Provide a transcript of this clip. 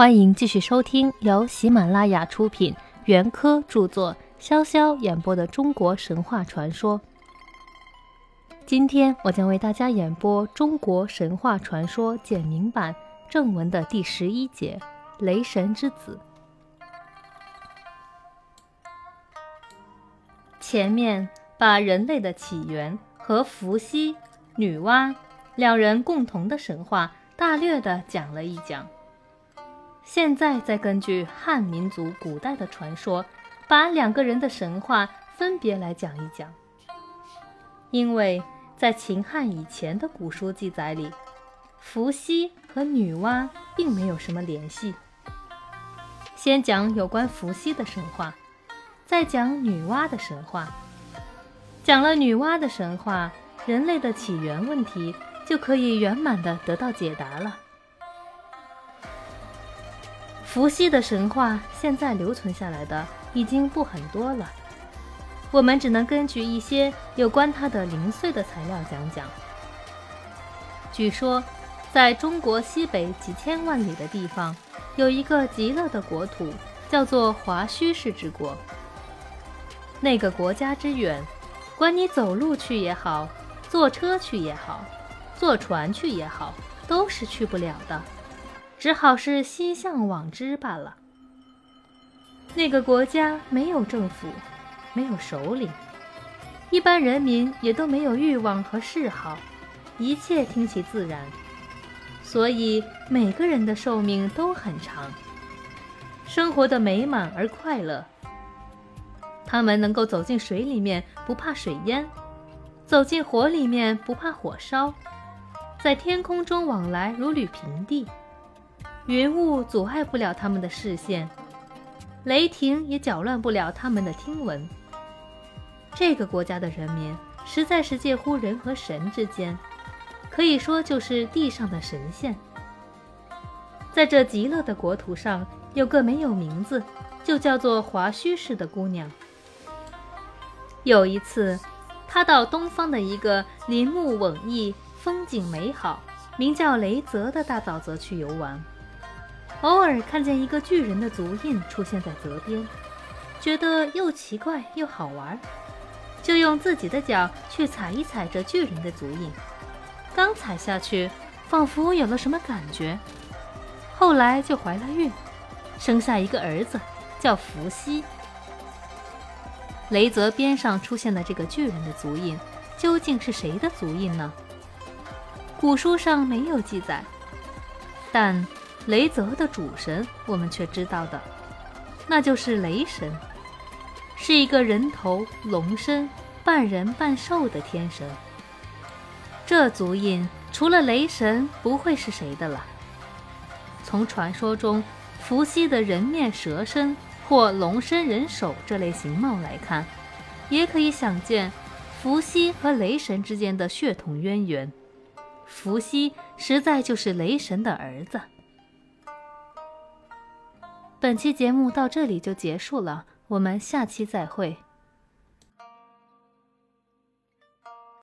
欢迎继续收听由喜马拉雅出品、袁科著作、潇潇演播的中国神话传说。今天我将为大家演播《中国神话传说简明版》正文的第十一节《雷神之子》。前面把人类的起源和伏羲、女娲两人共同的神话大略的讲了一讲。现在再根据汉民族古代的传说，把两个人的神话分别来讲一讲。因为在秦汉以前的古书记载里，伏羲和女娲并没有什么联系。先讲有关伏羲的神话，再讲女娲的神话。讲了女娲的神话，人类的起源问题就可以圆满的得到解答了。伏羲的神话现在留存下来的已经不很多了，我们只能根据一些有关他的零碎的材料讲讲。据说，在中国西北几千万里的地方，有一个极乐的国土，叫做华胥氏之国。那个国家之远，管你走路去也好，坐车去也好，坐船去也好，都是去不了的。只好是心向往之罢了。那个国家没有政府，没有首领，一般人民也都没有欲望和嗜好，一切听其自然，所以每个人的寿命都很长，生活的美满而快乐。他们能够走进水里面不怕水淹，走进火里面不怕火烧，在天空中往来如履平地。云雾阻碍不了他们的视线，雷霆也搅乱不了他们的听闻。这个国家的人民实在是介乎人和神之间，可以说就是地上的神仙。在这极乐的国土上，有个没有名字，就叫做华胥氏的姑娘。有一次，她到东方的一个林木苇逸、风景美好、名叫雷泽的大沼泽去游玩。偶尔看见一个巨人的足印出现在泽边，觉得又奇怪又好玩，就用自己的脚去踩一踩这巨人的足印。刚踩下去，仿佛有了什么感觉，后来就怀了孕，生下一个儿子，叫伏羲。雷泽边上出现的这个巨人的足印，究竟是谁的足印呢？古书上没有记载，但。雷泽的主神，我们却知道的，那就是雷神，是一个人头龙身、半人半兽的天神。这足印除了雷神，不会是谁的了。从传说中伏羲的人面蛇身或龙身人手这类形貌来看，也可以想见伏羲和雷神之间的血统渊源。伏羲实在就是雷神的儿子。本期节目到这里就结束了，我们下期再会。